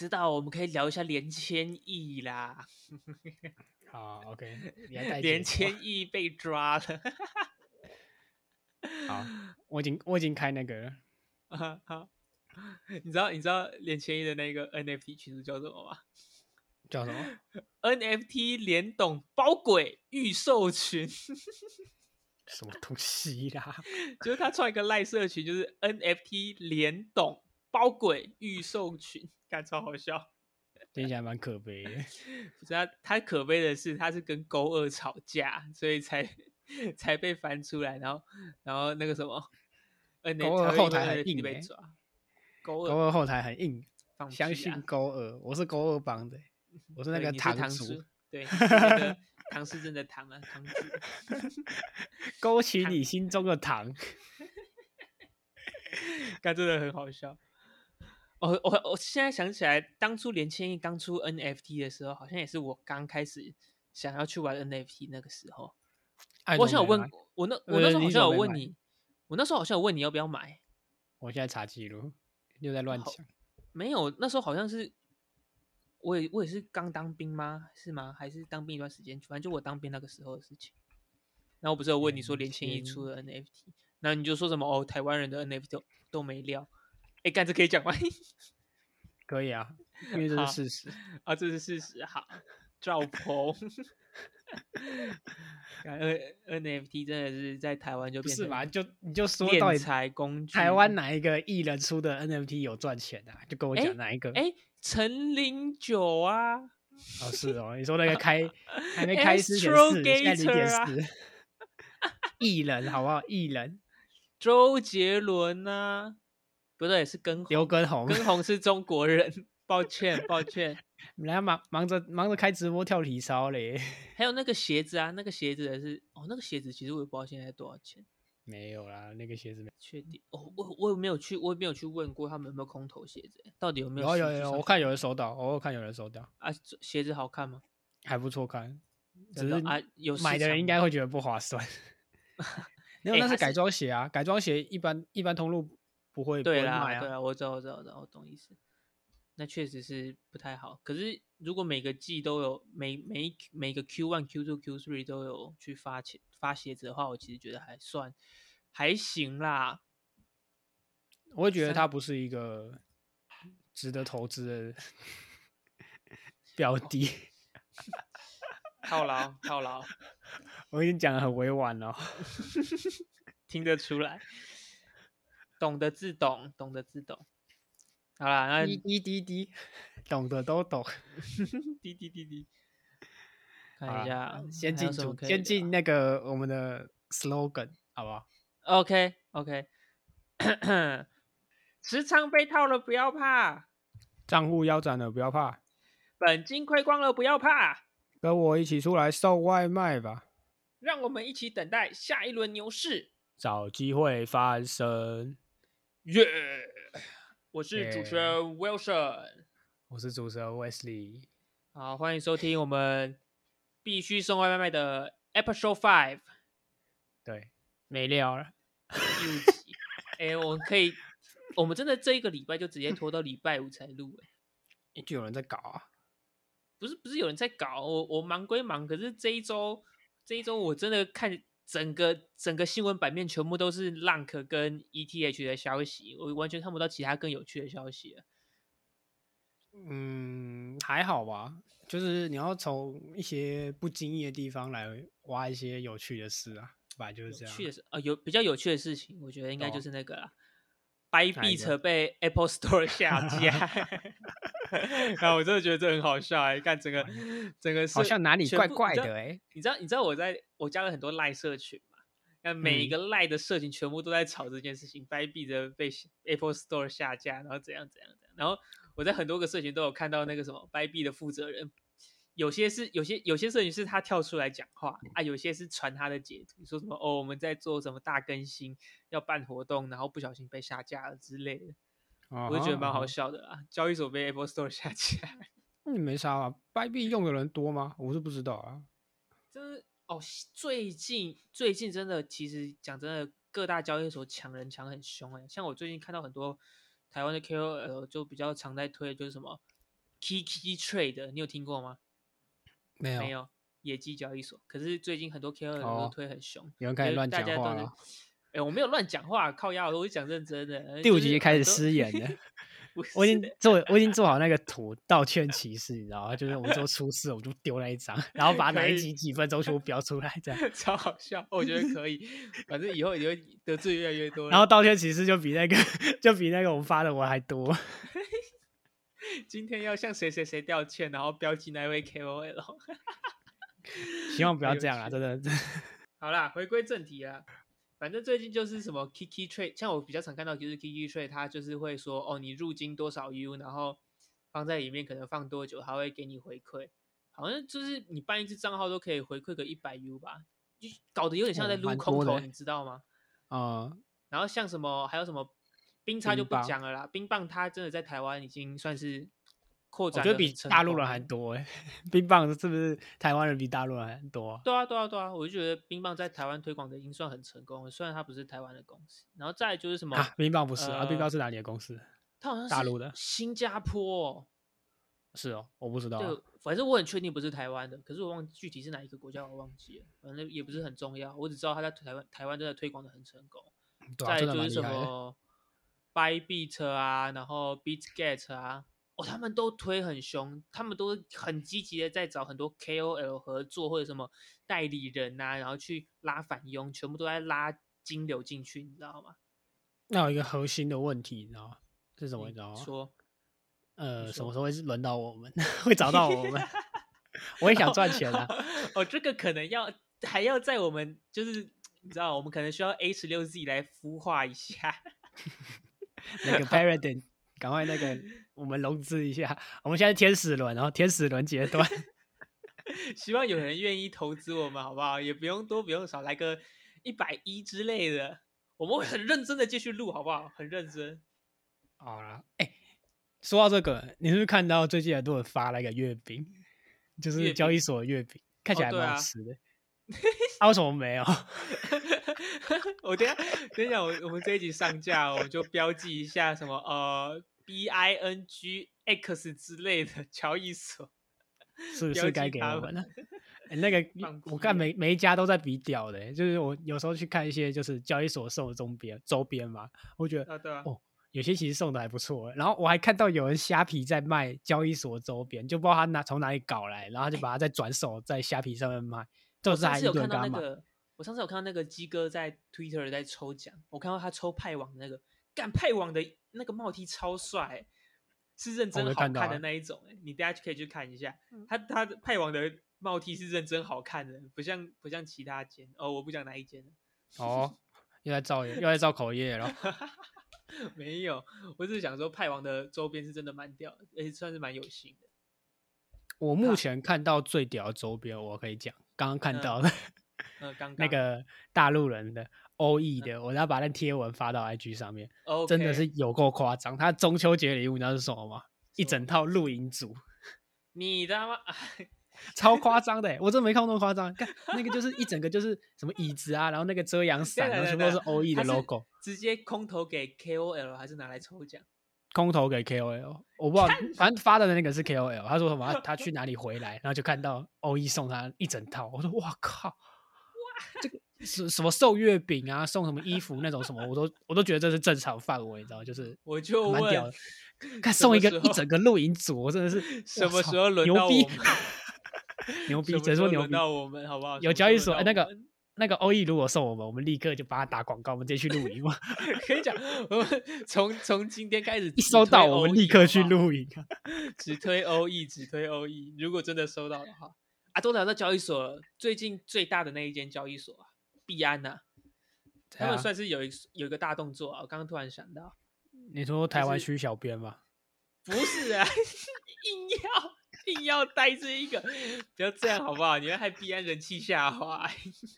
知道，我们可以聊一下连千亿啦。好，OK，你要带连千亿被抓了。好，我已经我已经开那个了，啊好，你知道你知道连千亿的那个 NFT 群组叫什么吗叫什么？？NFT 联动包鬼预售群，什么东西啦？就是他创一个赖社群，就是 NFT 联动包鬼预售群，看超好笑。听起来蛮可悲的。不是他，他可悲的是他是跟勾二吵架，所以才 才被翻出来，然后然后那个什么勾二后台很硬欸被抓，勾勾二二后台很硬，相信啊勾二，我是勾二帮的，我是那个对你是堂堂主叔，，对，你是那个唐氏症的唐啊，堂主。勾起你心中的糖。刚真的很好笑。我我我现在想起来，当初连千亿刚出 NFT 的时候，好像也是我刚开始想要去玩 NFT 那个时候。哎我好像有问我那我呃那时候好像有问你，我那时候好像有问你要不要买，我现在查记录，又在乱好讲。没有，那时候好像是我也我也是刚当兵吗？是吗？还是当兵一段时间？反正就我当兵那个时候的事情。然后我不是有问你说连千亿出了 NFT，然后你就说什么哦，台湾人的 NFT 都都没料。哎，干这可以讲吗？可以啊，因为这是事实。啊，这是事实。好，赵 鹏，N NFT 真的是在台湾就变成不是吧？就你就说到敛底财工具。台湾哪一个艺人出的 NFT 有赚钱啊？就跟我哎讲哪一个？哎，陈零九啊，哦，是哦，你说那个开还没开始点四，现在零点四，艺人好不好？艺人周杰伦啊，不对，是跟刘根宏，跟红是中国人，抱 歉抱歉。人家忙忙着忙着开直播跳体操嘞，还有那个鞋子啊，那个鞋子的是哦，那个鞋子其实我也不知道现在多少钱，没有啦，那个鞋子没确定哦，我我也没有去，我也没有去问过他们有没有空头鞋子，到底有没有有有，有我看有人收到，我有看有人收到，啊，鞋子好看吗？还不错看，只是啊，有买的人应该会觉得不划算。没有，那是改装鞋啊，改装鞋一般一般通路不会不对啦，会卖啊。对啊，我知道，我知道，我知道，我懂意思。那确实是不太好。可是如果每个季都有每每一每个 Q one、Q two、Q three 都有去发钱发鞋子的话，我其实觉得还算还行啦。我会觉得三它不是一个值得投资的 标的。套牢，套牢，我已经讲的很委婉了，听得出来，懂得自懂，懂得自懂。好啦，那滴滴滴滴，懂的都懂。滴滴滴滴，看一下，先进主，什么可以先进那个我们的 slogan 好不好？OK OK，时常被套了不要怕，账户腰斩了不要怕，本金亏光了不要怕，跟我一起出来送外卖吧，让我们一起等待下一轮牛市。找机会翻身。耶、我是主持人 Wilson，我是主持人 Wesley，好，欢迎收听我们必须送外卖的 Episode Five 对，没料了。第五集。哎、我们可以，我们真的这一个礼拜就直接拖到礼拜五才录、哎，就有人在搞啊，不是不是有人在搞，我我忙归忙，可是这一周这一周我真的看整个整个新闻版面全部都是 Lank 跟 ETH 的消息，我完全看不到其他更有趣的消息了。嗯，还好吧，就是你要从一些不经意的地方来挖一些有趣的事啊，本来就是这样。有趣的是，呃，有比较有趣的事情，我觉得应该就是那个啦。掰哪一个币车被 Apple Store 下架，然后我真的觉得这很好笑哎、看整个整个是好像哪里怪怪的哎、你知道你知道我在我加了很多赖社群嘛？那每一嗯个赖的社群全部都在吵这件事情，掰币的被 Apple Store 下架，然后怎样怎样怎样。然后我在很多个社群都有看到那个什么掰币的负责人，有些是有些有些社群是他跳出来讲话啊，有些是传他的截图，说什么哦我们在做什么大更新，要办活动，然后不小心被下架了之类的，我就觉得蛮好笑。的啦。交易所被 Apple Store 下架。你没啥啊？掰币用的人多吗？我是不知道啊。就是哦，最近最近真的，其实讲真的，各大交易所抢人抢很凶哎、像我最近看到很多台湾的 KOL 就比较常在推的就是什么 Kiki Trade，你有听过吗？没有没有，野鸡交易所。可是最近很多 KOL 都哦推很凶，有人开始乱讲大家都是话了。哎、我没有乱讲话，靠腰，我是讲认真的。呃第五就是集开始失言了，我已是经做我已经做好那个图道歉启事，你知道吗？就是我们做出事，我就丢那一张，然后把哪一集几分钟全部标出来，这样。超好笑，我觉得可以。反正以后也会得罪越来越多。然后道歉启事就比那个就比那个我们发的文还多。今天要向谁谁谁道歉，然后标记那位 KOL。希望不要有这样啊。真的好啦，回归正题啊。反正最近就是什么 Kiki Trade，像我比较常看到就是 Kiki Trade，它就是会说哦，你入金多少 U，然后放在里面可能放多久，它会给你回馈。好像就是你办一次账号都可以回馈个一百 U 吧，就搞得有点像哦在撸空投，蛮多的欸你知道吗？嗯，然后像什么还有什么冰叉就不讲了啦，冰棒它真的在台湾已经算是扩我觉得比展得很成大陆人还多哎。冰棒是不是台湾人比大陆人还多啊？对啊，对啊，对啊，我就觉得冰棒在台湾推广的已经算很成功了，虽然它不是台湾的公司。然后再来就是什么，啊，冰棒不是啊，冰呃棒是哪里的公司？它好像是大陆的新加坡、哦，是哦，我不知道啊。对，反正我很确定不是台湾的，可是我忘具体是哪一个国家，我忘记了，反正也不是很重要，我只知道它在台湾台湾真的推广的很成功。对啊，再来就是什。么 b y b e a t 啊，然后 BeatGet 啊，哦，他们都推很凶，他们都很积极的在找很多 KOL 合作或者什么代理人呐、然后去拉反佣，全部都在拉金流进去，你知道吗？那有一个核心的问题，你知道吗？是什么？你你知道吗？说呃，什么说时候会是轮到我们？会找到我们？我也想赚钱啊！哦，这个可能要还要在我们就是你知道，我们可能需要 A 十六 Z 来孵化一下。那个 Paradigm，赶快那个我们融资一下。我们现在天使轮，然后天使轮阶段，希望有人愿意投资我们，好不好？也不用多，不用少，来个一百一之类的，我们会很认真的继续录，好不好？很认真。好了，哎、说到这个，你是不是看到最近很多人发了一个月饼，就是交易所的月饼，看起来蛮好吃的。啊，为什么没有？我等一下等一下，我我们这一集上架，我们就标记一下什么呃 B I N G X 之类的交易所。是不是该记他们给我们了。欸那个我看每每一家都在比屌的欸、就是我有时候去看一些就是交易所送的周边周边嘛，我觉得啊，对啊，哦有些其实送的还不错欸。然后我还看到有人虾皮在卖交易所周边，就不知道他哪从哪里搞来，然后就把它再转手在虾皮上面卖，这 我是还一上次有看。到那个，我上次有看到那个鸡哥在 Twitter 在抽奖，我看到他抽派网的那个，干派网的那个帽 T 超帅欸、是认真好看的那一种、欸，你大家可以去看一下，他他的派网的帽 T 是认真好看的，不像不像其他间哦，我不讲哪一间了，哦，又在造又在造口业了。没有，我只是想说派王的周边是真的蛮屌的，而且算是蛮有型的。我目前看到最屌的周边，我可以讲，刚刚看嗯到的、嗯，刚刚那个大陆人的欧裔的，我要把那贴文发到 IG 上面，真的是有够夸张。他中秋节礼物你知道是什么吗？一整套露营组，你他妈超夸张的欸，我真的没看过那么夸张。看那个就是一整个就是什么椅子啊，然后那个遮阳伞，然 后全部都是欧裔的 logo。直接空投给 KOL 还是拿来抽奖？空投给 KOL，我不知道，反正发的那个是 KOL。他说什么？他他去哪里回来，然后就看到欧一送他一整套。我说哇靠，哇这个什什么送月饼啊，送什么衣服那种什么，我都我都觉得这是正常范围，你知道，就是我就蛮屌的。看送一个一整个露营组，我真的是什么时候轮牛 逼到我们？牛逼，什么时只能说牛逼。候轮到我们好不好？有交易所哎那个那个欧毅如果送我们，我们立刻就帮他打广告，我们直接去露营嘛。可以讲，我们 从从今天开始一收到，我们立刻去露营啊。只推 OE，只推 OE。如果真的收到的话，啊，都聊到交易所了，最近最大的那一间交易所啊，币安呐、他们算是有一有一个大动作啊。我刚刚突然想到，你说台湾是区小编吗？不是啊，硬要硬要带这一个，不要这样好不好？你会害币安人气下滑、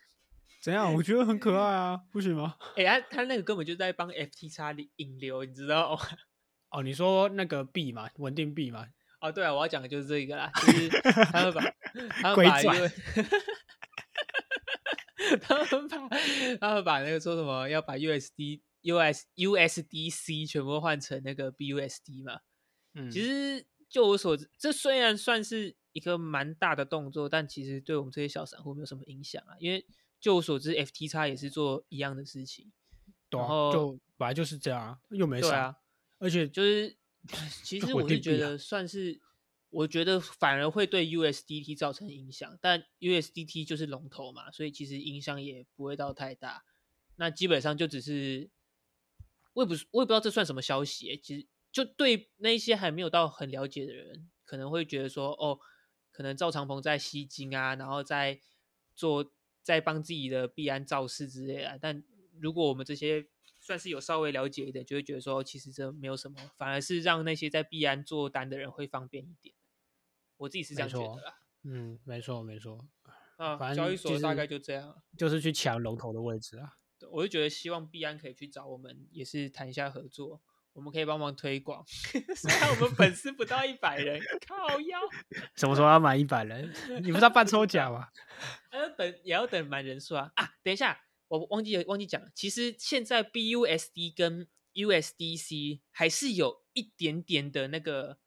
怎样？我觉得很可爱啊，不行吗？哎、他他那个根本就在帮 FTX 引流，你知道吗？哦，你说那个币嘛，稳定币嘛，哦，对啊，我要讲的就是这个啦，就是他们把 他们把鬼转 U，他们把他们把那个说什么要把 USD、US、USDC 全部换成那个 BUSD 嘛。嗯，其实就我所知，这虽然算是一个蛮大的动作，但其实对我们这些小散户没有什么影响啊。因为就我所知，FTX 也是做一样的事情，对啊，然后就本来就是这样啊，又没啥，对啊，而且就是 其实我是稳定币啊觉得算是，我觉得反而会对 USDT 造成影响，但 USDT 就是龙头嘛，所以其实影响也不会到太大。那基本上就只是，我也不我也不知道这算什么消息、其实就对那些还没有到很了解的人，可能会觉得说，哦，可能赵长鹏在吸金啊，然后在做在帮自己的币安造势之类的。但如果我们这些算是有稍微了解一点，就会觉得说，其实这没有什么，反而是让那些在币安做单的人会方便一点。我自己是这样觉得啦。嗯，没错没错，啊，反交易正就是所大概就这样啊。就是去抢龙头的位置啊。对我就觉得希望币安可以去找我们，也是谈一下合作，我们可以帮忙推广。虽然我们粉丝不到一百人，靠腰，什么时候要满一百人？你不是要办抽奖吗？呃，等也要等满人数啊啊！等一下，我忘记忘记讲了，其实现在 BUSD 跟 USDC 还是有一点点的那个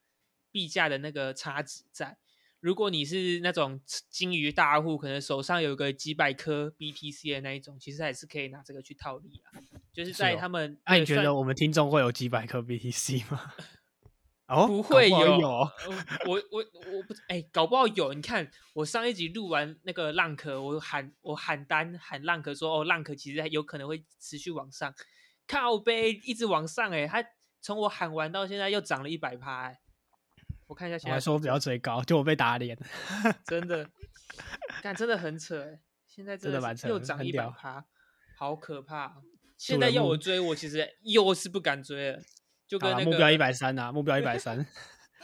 币价的那个差值在。如果你是那种金鱼大户，可能手上有个几百颗 BTC 的那一种，其实还是可以拿这个去套利啊。就是在哦他们那、你觉得我们听众会有几百颗 BTC 吗？哦，不会有，我我我不哎、搞不好有。你看我上一集录完那个浪壳，我喊我喊单喊浪壳说哦，浪壳其实还有可能会持续往上，靠背一直往上哎、它从我喊完到现在又涨了一百趴哎。我看一下我现在还说不要追高，就我被打脸。真的，但真的很扯哎、现在真的又涨一百趴，好可怕。现在要我追，我其实又是不敢追了，就跟那个目标一百三啊，目标 一百三，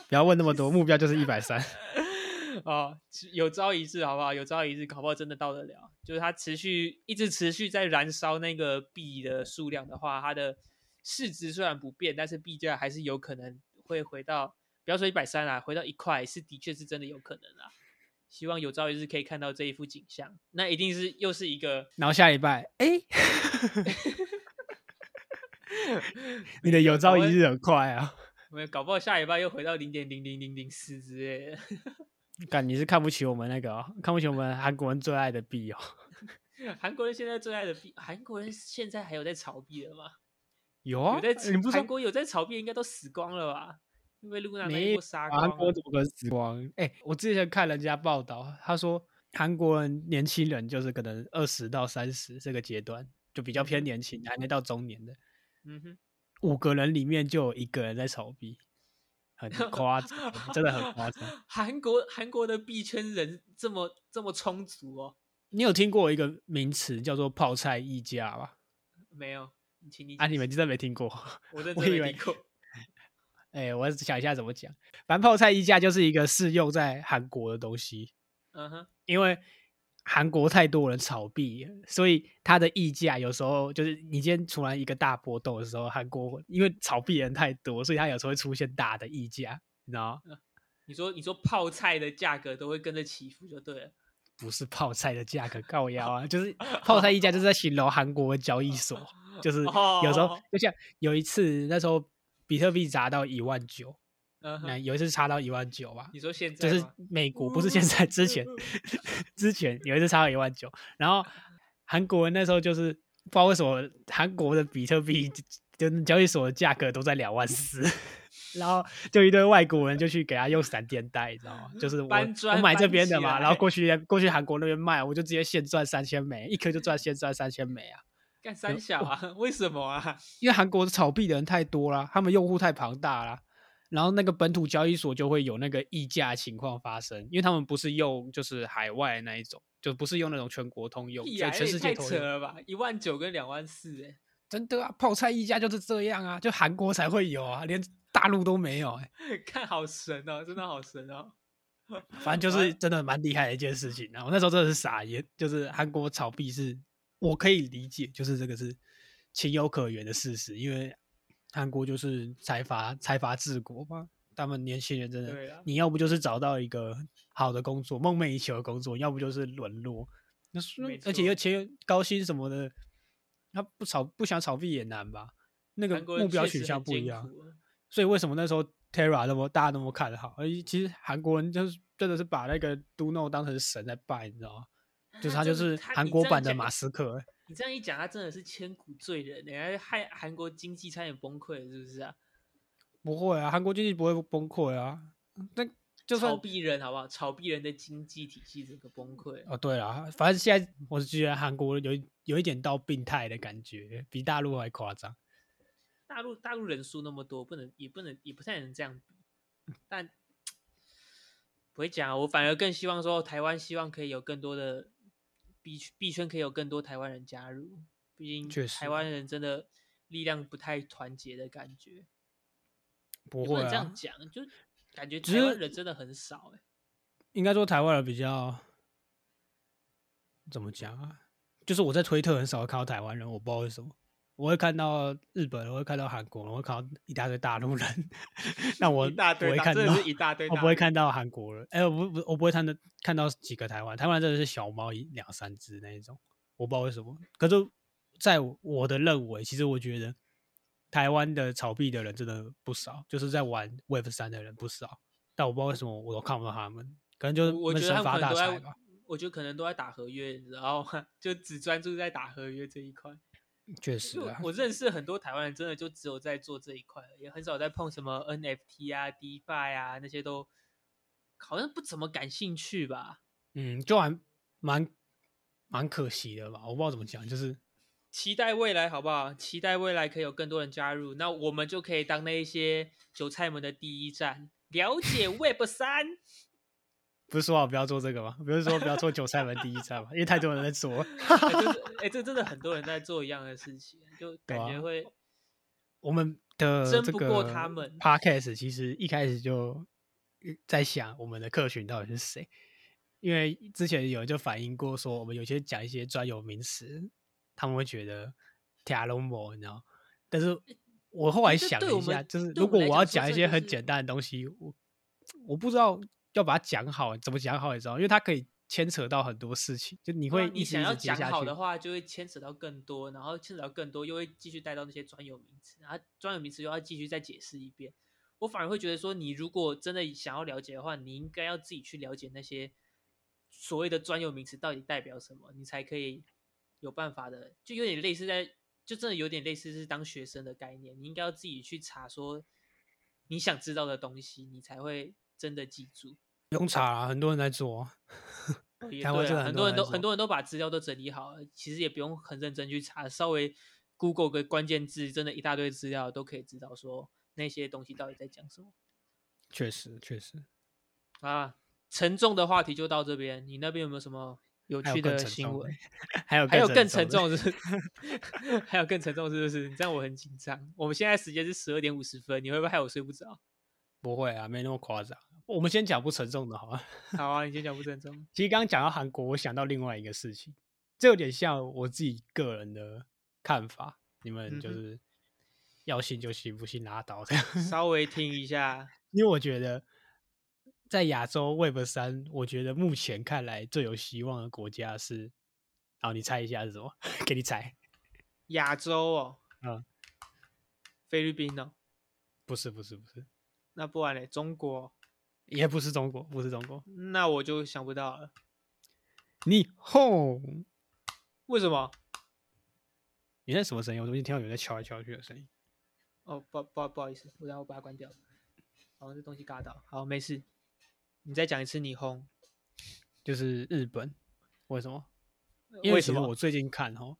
不要问那么多，目标就是一百三。哦，有朝一日好不好？有朝一日，搞不好真的到得了。就是它持续一直持续在燃烧那个币的数量的话，它的市值虽然不变，但是币价还是有可能会回到，不要说一百三啊，回到一块是的确是真的有可能啦。希望有朝一日可以看到这一幅景象，那一定是又是一个然后下一拜，哎、你的有朝一日很快啊！没有，搞不好下一拜又回到零点零零零零四之类的。感，你是看不起我们那个、哦，看不起我们韩国人最爱的币哦。韩国人现在最爱的币，韩国人现在还有在炒币的吗？有啊，有在你不是说韩国有在炒币，应该都死光了吧？因为露娜那没一波杀韩光了。国怎么可能死光？哎、我之前看人家报道，他说韩国人年轻人就是可能二十到三十这个阶段，就比较偏年轻，还没到中年的，嗯哼，五个人里面就有一个人在炒币，很 夸张，真的很夸张。韩国韩国的币圈人这么这么充足哦？你有听过一个名词叫做泡菜溢价吧？没有，请你啊，你们真的没听过？我真没听过。哎、我想一下怎么讲。反正泡菜溢价就是一个适用在韩国的东西，嗯哼，因为韩国太多人炒币，所以它的溢价有时候就是你今天突然一个大波动的时候，韩国因为炒币人太多，所以它有时候会出现大的溢价，你知道吗？你说你说泡菜的价格都会跟着起伏就对了。不是泡菜的价格高腰啊，就是 泡菜溢价就是在形容韩国的交易所，就是有时候哦就像有一次那时候比特币砸到一万九，嗯那，有一次差到一万九吧，你说现在就是美国，不是现在，之前 之前有一次差到一万九，然后韩国人那时候就是不知道为什么韩国的比特币就就交易所的价格都在两万四，然后就一堆外国人就去给他用闪电贷，你知道吗？就是我我买这边的嘛，然后过去过去韩国那边卖，我就直接现赚三千美，一颗就赚现赚三千美啊！干三小啊？为什么啊？因为韩国炒币的人太多啦，他们用户太庞大啦，然后那个本土交易所就会有那个溢价情况发生，因为他们不是用就是海外那一种，就不是用那种全国通用，全世界都有。扯了吧！一万九跟两万四，哎，真的啊，泡菜溢价就是这样啊，就韩国才会有啊，连大陆都没有、欸。看好神哦，真的好神哦。反正就是真的蛮厉害的一件事情啊！我那时候真的是傻眼，就是韩国炒币是我可以理解，就是这个是情有可原的事实，因为韩国就是财阀财阀治国嘛，他们年轻人真的，你要不就是找到一个好的工作，梦寐以求的工作，要不就是沦落。那而且又错钱高薪什么的，他不炒不想炒币也难吧？那个目标取向不一样，所以为什么那时候 Terra 那么大家那么看好，而其实韩国人就是真的是把那个 Duno 当成神在拜，你知道吗？就是他就是韩国版的马斯克。你这样一讲，他真的是千古罪人，哎，害韩国经济差点崩溃，是不是啊？不会啊，韩国经济不会崩溃啊。那就炒币人好不好？炒币人的经济体系整个崩溃。哦，对了，反正现在我是觉得韩国有有一点到病态的感觉，比大陆还夸张。大陆大陆人数那么多，不能也不能也不太能这样比。但 不会讲，我反而更希望说，台湾希望可以有更多的币币圈，可以有更多台湾人加入。毕竟台湾人真的力量不太团结的感觉。不会这样讲，就感觉台湾人真的很少。哎，应该说台湾人比较怎么讲啊？就是我在推特很少看到台湾人，我不知道为什么。我会看到日本，我会看到韩国，我会看到一大堆大陆人。那我我会看到一大堆，我不会看到韩国人。哎，我不不，我不会看到看到几个台湾，台湾真的是小猫一两三只那一种。我不知道为什么。可是，在我的认为，其实我觉得台湾的炒币的人真的不少，就是在玩 Web 三的人不少。但我不知道为什么我都看不到他们，可能就是我觉得发大财吧。我觉得可能都在打合约，然后 就只专注在打合约这一块。确实，我认识很多台湾人，真的就只有在做这一块，也很少在碰什么 NFT 啊、DeFi 啊那些，都好像不怎么感兴趣吧。嗯，就还蛮蛮可惜的吧。我不知道怎么讲，就是期待未来好不好？期待未来可以有更多人加入，那我们就可以当那一些韭菜们的第一站，了解 Web 三。不是说好不要做这个吗？不是说不要做韭菜门第一站吗？因为太多人在做。哎，这真的很多人在做一样的事情，就感觉会。我们的争不过他们。Podcast 其实一开始就在想我们的客群到底是谁，因为之前有人就反映过说，我们有些讲一些专有名词，他们会觉得 t a l o m o 你知道？但是我后来想了一下，就是如果我要讲一些很简单的东西，我我不知道。要把它讲好，怎么讲好？你知道，因为它可以牵扯到很多事情。就你会你想要讲好的话，就会牵扯到更多，然后牵扯到更多，又会继续带到那些专有名词，然后专有名词又要继续再解释一遍。我反而会觉得说，你如果真的想要了解的话，你应该要自己去了解那些所谓的专有名词到底代表什么，你才可以有办法的。就有点类似在，就真的有点类似是当学生的概念。你应该要自己去查说你想知道的东西，你才会。真的记住，不用查啊，很多人在做。对啊，很多人都很多人都把资料都整理好了，其实也不用很认真去查，稍微 Google 个关键字，真的一大堆资料都可以知道说那些东西到底在讲什么。确实，确实。啊，沉重的话题就到这边，你那边有没有什么有趣的新闻？还有 还有更沉重是？还有更沉重是不是？你这样我很紧张。我们现在时间是十二点五十分，你会不会害我睡不着？不会啊，没那么夸张。我们先讲不沉重的，好吗？好啊，你先讲不沉重。其实刚刚讲到韩国，我想到另外一个事情，这有点像我自己个人的看法。你们就是要信就信，不信拉倒。这样 稍微听一下，因为我觉得在亚洲 Web 三，我觉得目前看来最有希望的国家是，好，你猜一下是什么？给你猜。亚洲哦，嗯，菲律宾呢？不是，不是，不是。那不然嘞？中国也不是中国，不是中国，那我就想不到了。你哄？为什么？你那什么声音？我怎么听到有人在敲来敲去的声音。哦，不不不好意思，我然后把它关掉。好像这东西嘎到。好，没事。你再讲一次，你轰。就是日本。为什么？因为什么我最近看哈，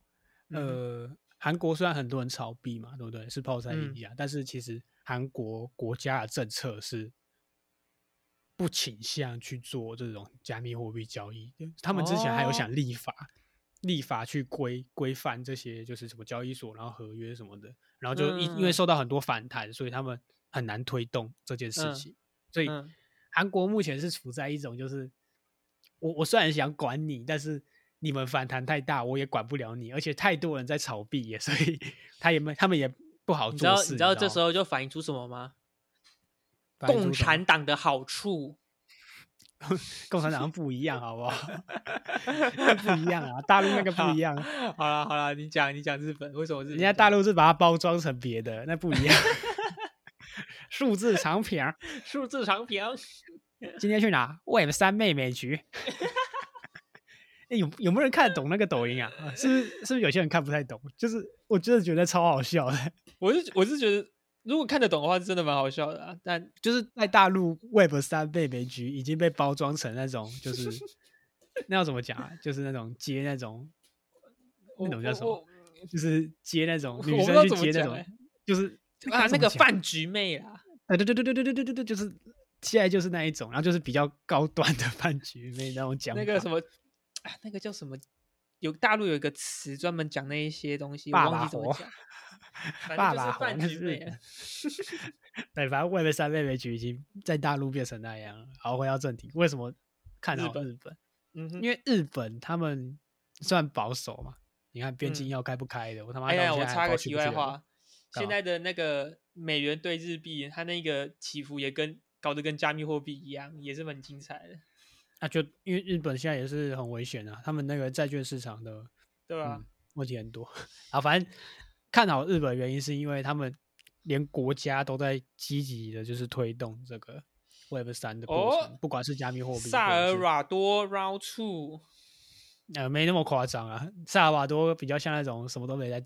呃，韩国虽然很多人炒币嘛，对不对？是泡菜一样，但是其实。韩国国家的政策是不倾向去做这种加密货币交易，他们之前还有想立法，立法去规规范这些，就是什么交易所，然后合约什么的，然后就因因为受到很多反弹，所以他们很难推动这件事情。所以韩国目前是处在一种，就是我我虽然想管你，但是你们反弹太大，我也管不了你，而且太多人在炒币，所以 他也没他们也。不好做事，你知道这时候就反映出什么吗？共产党的好处，共产党不一样，好不好？不一样啊，大陆那个不一样。好了好了，你讲你讲日本为什么？人家大陆是把它包装成别的，那不一样。数字长平，数字长平。今天去哪？Web 三妹妹局。哎，有有没有人看得懂那个抖音啊？是不是？是不是有些人看不太懂？就是我真的觉得超好笑的。我是我是觉得，如果看得懂的话，是真的蛮好笑的啊。但就是在大陆，Web 三被美局已经被包装成那种，就是 那要怎么讲啊？就是那种接那种那种叫什么？就是接那种女生去接那种，就是啊那个饭局妹啊。对对对对对对对对对，就是现在就是那一种，然后就是比较高端的饭局妹那种讲那个什么。啊，那个叫什么？有大陆有一个词专门讲那一些东西，我忘记怎么讲。爸爸。对，反正为了三妹妹局已经在大陆变成那样。好，回到正题，为什么看到日本？嗯，因为日本他们算保守嘛。你看边境要开不开的，我他妈！哎呀，我插个题外话，现在的那个美元对日币，它那个起伏也跟搞得跟加密货币一样，也是很精彩的。那就因为日本现在也是很危险啊，他们那个债券市场的对吧？问题很多 啊。反正看好日本原因是因为他们连国家都在积极的，就是推动这个 Web 三的过程，不管是加密货币。萨尔瓦多 Round Two，呃，没那么夸张啊。萨尔瓦多比较像那种什么都没在，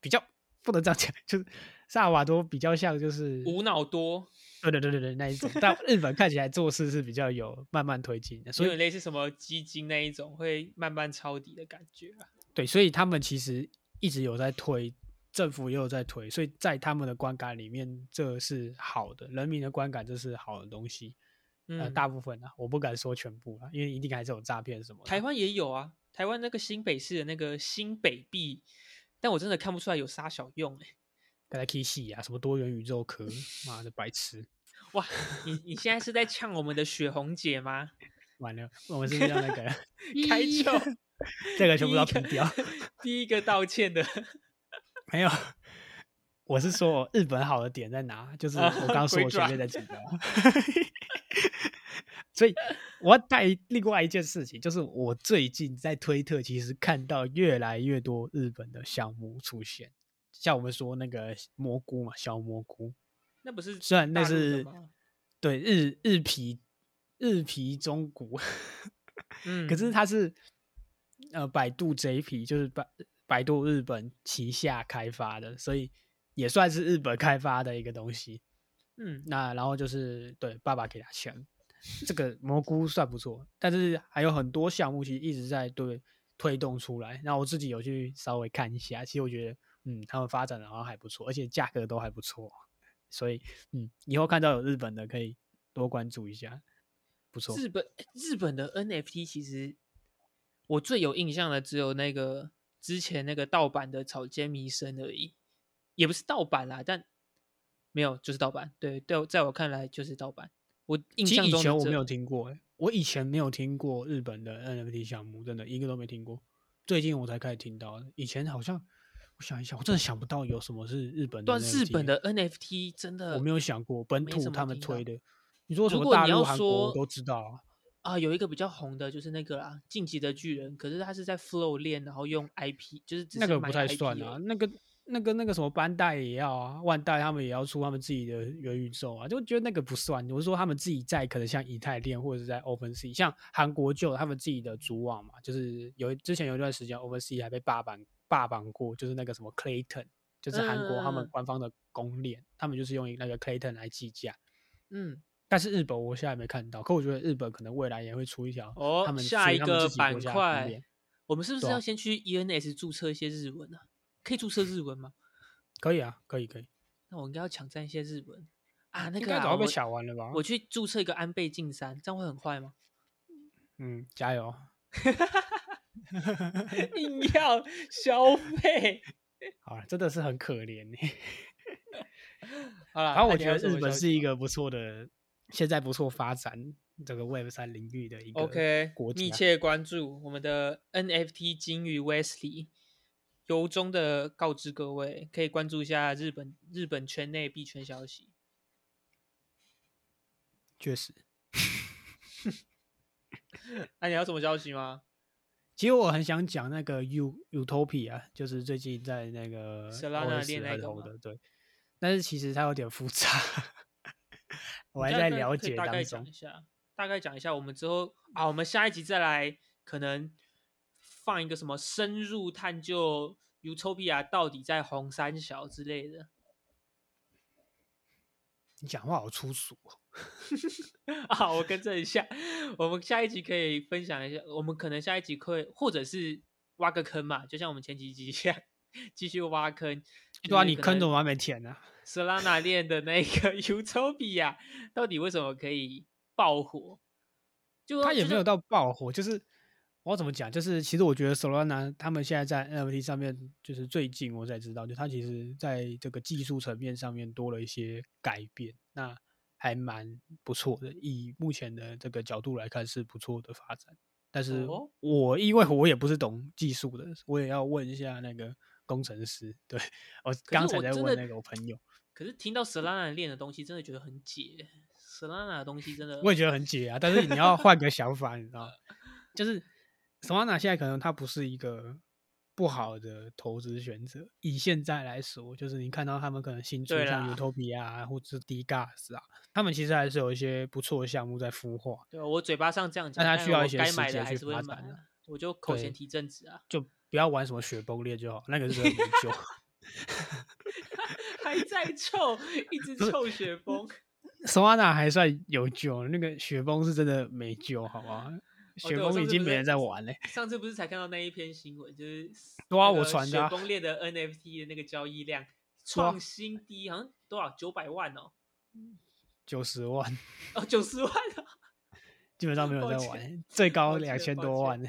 比较不能这样讲，就是萨尔瓦多比较像就是无脑多。对对对对对，那一种，但日本看起来做事是比较有慢慢推进的，所以类似什么基金那一种会慢慢抄底的感觉啊。对，所以他们其实一直有在推，政府也有在推，所以在他们的观感里面，这是好的，人民的观感这是好的东西。呃，大部分啊，我不敢说全部啊，因为一定还是有诈骗什么。台湾也有啊，台湾那个新北市的那个新北币，但我真的看不出来有啥小用哎。刚才 K 戏啊，什么多元宇宙壳，妈的白痴！哇，你你现在是在呛我们的雪红姐吗？完了，我们是要那个 开窍，这个全部要停掉。第一个道歉的没有，我是说日本好的点在哪？就是我刚刚说我前面在讲的。所以我要带另外一件事情，就是我最近在推特其实看到越来越多日本的项目出现。像我们说那个蘑菇嘛，小蘑菇，那不是虽然那是对日日皮日皮中古，嗯，可是它是呃百度 JP，就是百百度日本旗下开发的，所以也算是日本开发的一个东西。嗯，那然后就是对爸爸给他钱，这个蘑菇算不错，但是还有很多项目其实一直在对推动出来。那我自己有去稍微看一下，其实我觉得。嗯，他们发展的好像还不错，而且价格都还不错，所以嗯，以后看到有日本的可以多关注一下，不错。日本日本的 NFT 其实我最有印象的只有那个之前那个盗版的草间弥生而已，也不是盗版啦，但没有就是盗版。对对，在我看来就是盗版。我印象中以前我没有听过，哎，我以前没有听过日本的 NFT 项目，真的一个都没听过，最近我才开始听到，以前好像。我想一想，我真的想不到有什么是日本的。但日本的 NFT 真的，我没有想过本土他们推的。你说什么大陆、韩国都知道啊？啊，有一个比较红的，就是那个啦，《晋级的巨人》，可是他是在 Flow 链，然后用 IP，就是那个不太算啊。那个、那个、那个什么班代也要啊，万代他们也要出他们自己的元宇宙啊，就觉得那个不算。我是说他们自己在可能像以太链或者是在 OpenSea，像韩国就他们自己的主网嘛，就是有之前有一段时间 OpenSea 还被霸榜。霸榜过，就是那个什么 Clayton，就是韩国他们官方的公链，他们就是用那个 Clayton 来计价。嗯，但是日本我现在没看到，可我觉得日本可能未来也会出一条哦，他们下一个板块，我们是不是要先去 ENS 注册一些日文啊？可以注册日文吗？可以啊，可以可以。那我应该要抢占一些日文啊？那个早被抢完了吧？我去注册一个安倍晋三，这样会很快吗？嗯，加油。硬 要消费，好了，真的是很可怜呢。好了，然后我觉得日本是一个不错的，现在不错发展这个 Web 三领域的一个 OK 密切关注我们的 NFT 金鱼 Wesley，由衷的告知各位，可以关注一下日本日本圈内币圈消息。确实，那你要什么消息吗？其实我很想讲那个 U Utopia，就是最近在那个 Solana 链头的，对。但是其实它有点复杂，我还在了解当中大概。讲一下，大概讲一下，我们之后啊，我们下一集再来可能放一个什么深入探究 Utopia 到底在红三小之类的你讲话好粗俗哦。啊，我更正一下，我们下一集可以分享一下，我们可能下一集会或者是挖个坑嘛，就像我们前几集一样，继续挖坑。对啊，你坑怎么还没填呢、Solana 链的那个 Utopia 到底为什么可以爆火？就就是它也没有到爆火，就是我要怎么讲？就是其实我觉得 Solana 他们现在在 NFT 上面，就是最近我才知道，就它其实在这个技术层面上面多了一些改变，那还蛮不错的。以目前的这个角度来看，是不错的发展。但是哦我因为我也不是懂技术的，我也要问一下那个工程师。对我刚才在问那个我朋友，可是听到 Solana 链的东西，真的觉得很解。Solana 的东西真的，我也觉得很解啊，但是你要换个想法，你知道吗，就是 Solana 现在可能它不是一个不好的投资选择。以现在来说，就是你看到他们可能新出对像啦 Utopia 啊，或者是 d g a s 啊，他们其实还是有一些不错的项目在孵化，对我嘴巴上这样讲，但它但我需要一些时间去发展我就口对嫌体正直啊，就不要玩什么雪崩裂就好，那个是真的没救。还在臭，一直臭雪崩。Solana 还算有救，那个雪崩是真的没救，好吗？雪崩已经没人在玩嘞、上次不是才看到那一篇新闻，就是对啊那个我传的啊雪崩裂的 NFT 的那个交易量创新低，好像多少九百万哦，九十万，哦九十万哦，基本上没有人在玩，最高两千多万呢、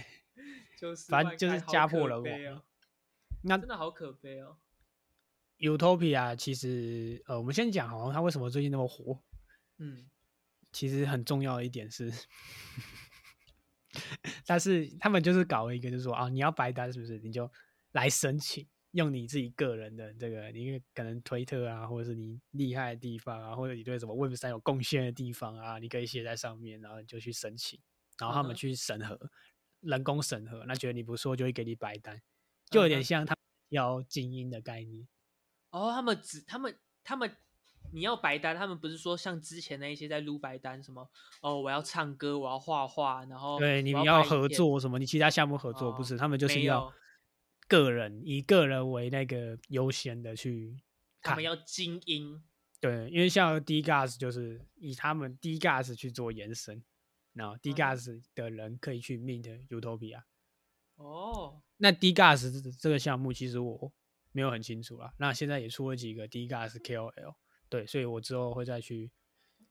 反正就是家破人亡哦，那真的好可悲哦。Utopia 其实，呃，我们先讲好像它为什么最近那么火。嗯，其实很重要的一点是，但是他们就是搞了一个，就是说啊，你要白单是不是？你就来申请，用你自己个人的这个，你可能推特啊，或者是你厉害的地方啊，或者你对什么 Web 三有贡献的地方啊，你可以写在上面，然后你就去申请，然后他们去审核，人工审核，那觉得你不错就会给你白单，就有点像他要精英的概念。哦，他们只他们他们你要白单，他们不是说像之前那一些在撸白单什么哦，我要唱歌，我要画画，然后对，你们要合作什么？你其他项目合作不哦是？他们就是要个人以个人为那个优先的去看他们。要精英，对，因为像 D Gas 就是以他们 D Gas 去做延伸，然后 D 嗯哼 Gas 的人可以去 mint Utopia。哦，那 D Gas 这这个项目其实我没有很清楚啦。那现在也出了几个 D Gas KOL，对，所以我之后会再去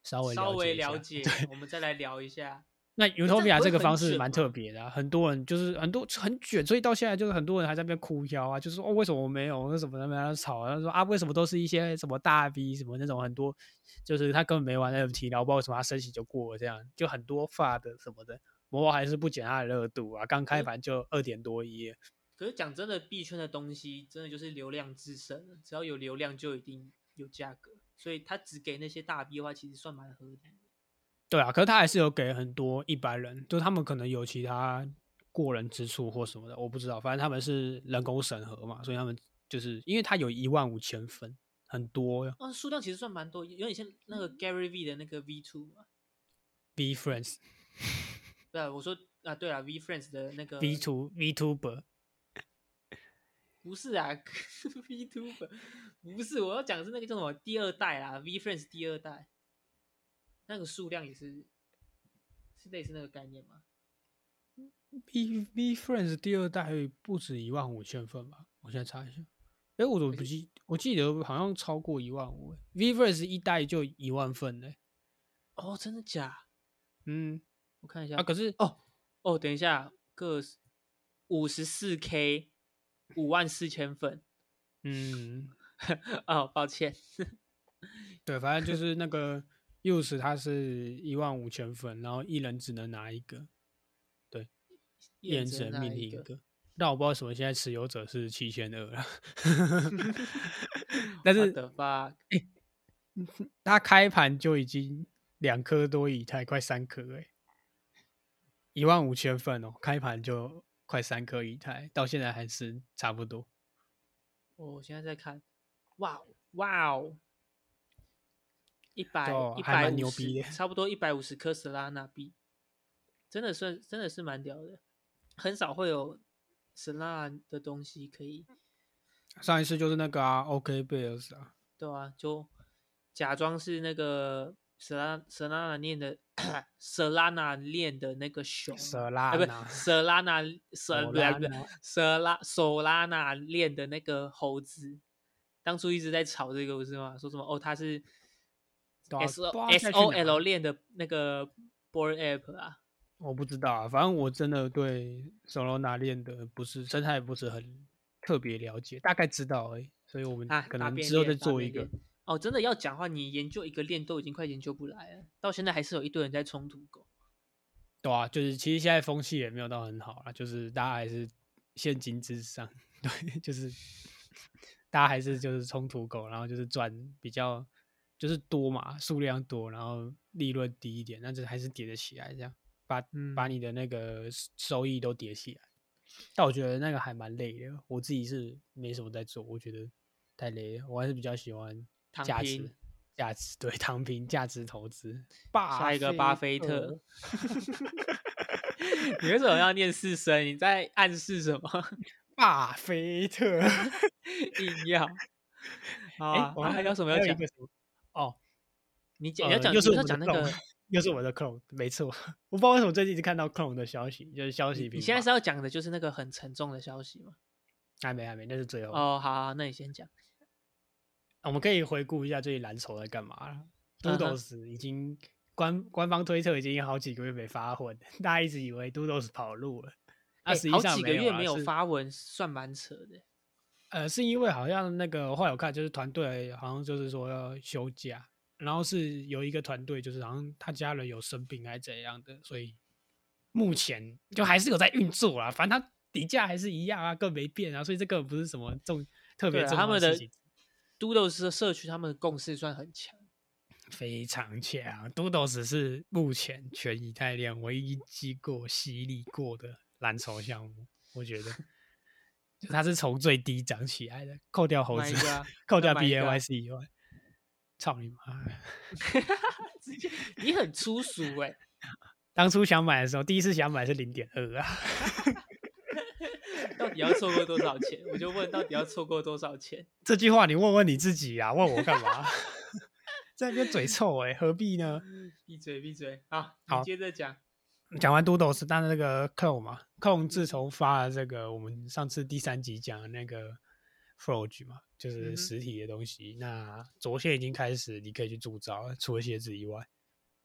稍微稍微了解，我们再来聊一下。那 Utopia 这个方式蛮特别的、啊，很多人就是很多很卷，所以到现在就是很多人还在那边哭腰啊，就是说哦为什么我没有，为什么他们吵啊？他说啊为什么都是一些什么大 V 什么那种很多，就是他根本没玩 NFT，然后不知道为什么他升息就过了，这样就很多发的什么的，魔还是不减他的热度啊，刚开嗯盘就二点多亿，可是讲真的，币圈的东西真的就是流量制胜了，只要有流量就一定有价格，所以他只给那些大 B 的话，其实算蛮合理的。对啊，可是他还是有给很多一般人，就他们可能有其他过人之处或什么的，我不知道，反正他们是人工审核嘛，所以他们就是因为他有一万五千分，很多呀。哦，数量其实算蛮多，有点像那个 Gary V 的那个 V Two 嘛。B Friends 对啊，我说啊，对啊，V Friends 的那个 V two VTuber 不是啊，V Two 不是，我要讲的是那个叫什么第二代啦，V Friends 第二代，那个数量也是是类似那个概念吗？B B Friends 第二代不止一万五千份吧？我现在查一下。哎，我怎么不记？我记得好像超过一万五。V Friends 一代就一万份嘞。哦，真的假？嗯，我看一下啊，可是哦哦，等一下，个五十四 K，五万四千份。嗯，哦，抱歉，对，反正就是那个 Use 它是一万五千份，然后一人只能拿一个，对一人只能命一个。一个。但我不知道为什么现在持有者是七千二了，但是的吧，它开盘就已经两颗多以太，快三颗哎，一万五千份哦，开盘就快三颗以太，到现在还是差不多。我现在在看，哇哇哦，一百一百五十牛逼的，差不多一百五十颗 Solana 币，真的算真的是蛮屌的，很少会有 Solana 的东西可以，上一次就是那个啊，OK Bears 啊，对啊，就假装是那个 Solana Solana 链的 Solana 链的那个熊啊，舍拉啊不纳，Solana 索 Sol 不是拉纳 Sola Solana 链的那个猴子，当初一直在吵这个不是吗？说什么哦，他是 S S O 哪 L 链的那个 board app 啊，我不知道啊，反正我真的对 Solana 链的不是生态不是很特别了解，大概知道而已，所以我们啊，可能之后再做一个。哦，真的要讲话，你研究一个链都已经快研究不来了，到现在还是有一堆人在冲突狗。对啊，就是其实现在风气也没有到很好啦，就是大家还是现金至上，对，就是大家还是就是冲土狗，然后就是赚比较就是多嘛，数量多，然后利润低一点，那这还是叠得起来，这样把、把嗯你的那个收收益都叠起来。但我觉得那个还蛮累的，我自己是没什么在做，我觉得太累了，我还是比较喜欢价值价值对躺平价值投资。巴下一个巴菲特，你为什么要念四声？你在暗示什么？巴菲特。硬要好哎、啊？我们还有什么要讲你讲你要呃讲，你要讲那个 又是我的 clone，没错。我不知道为什么最近一直看到 clone 的消息，就是消息你现在是要讲的就是那个很沉重的消息吗？还没还没，那是最后。哦，好好，那你先讲。我们可以回顾一下最近蓝筹在干嘛了。嗯哼 Doodles 已经官官方推测已经好几个月没发文，大家一直以为 Doodles 跑路了，啊，哎实际好几个上没有没有是发文，算蛮扯的。呃，是因为好像那个后来我看就是团队好像就是说要休假，然后是有一个团队就是好像他家人有生病还是怎样的，所以目前就还是有在运作啦。反正他底价还是一样啊，更没变啊，所以这个不是什么重特别他们的。Doodles 的社区，他们的共识算很强。非常强，Doodles 是目前全以太链唯一经过洗礼过的蓝筹项目，我觉得，就它是从最低涨起来的，扣掉猴子 扣掉那哪一个啊 BAYC 以外，操你妈！直接你很粗俗哎、当初想买的时候，第一次想买是零点二啊，到底要错过多少钱？我就问，到底要错过多少钱？这句话你问问你自己啊，问我干嘛？在那边嘴臭哎、何必呢？闭嘴闭嘴！好，好你接着讲。讲完 Doodles，但是那个 Clone 嘛，Clone 自从发了这个我们上次第三集讲的那个 Froge 嘛，就是实体的东西，那昨天已经开始，你可以去铸造，除了鞋子以外。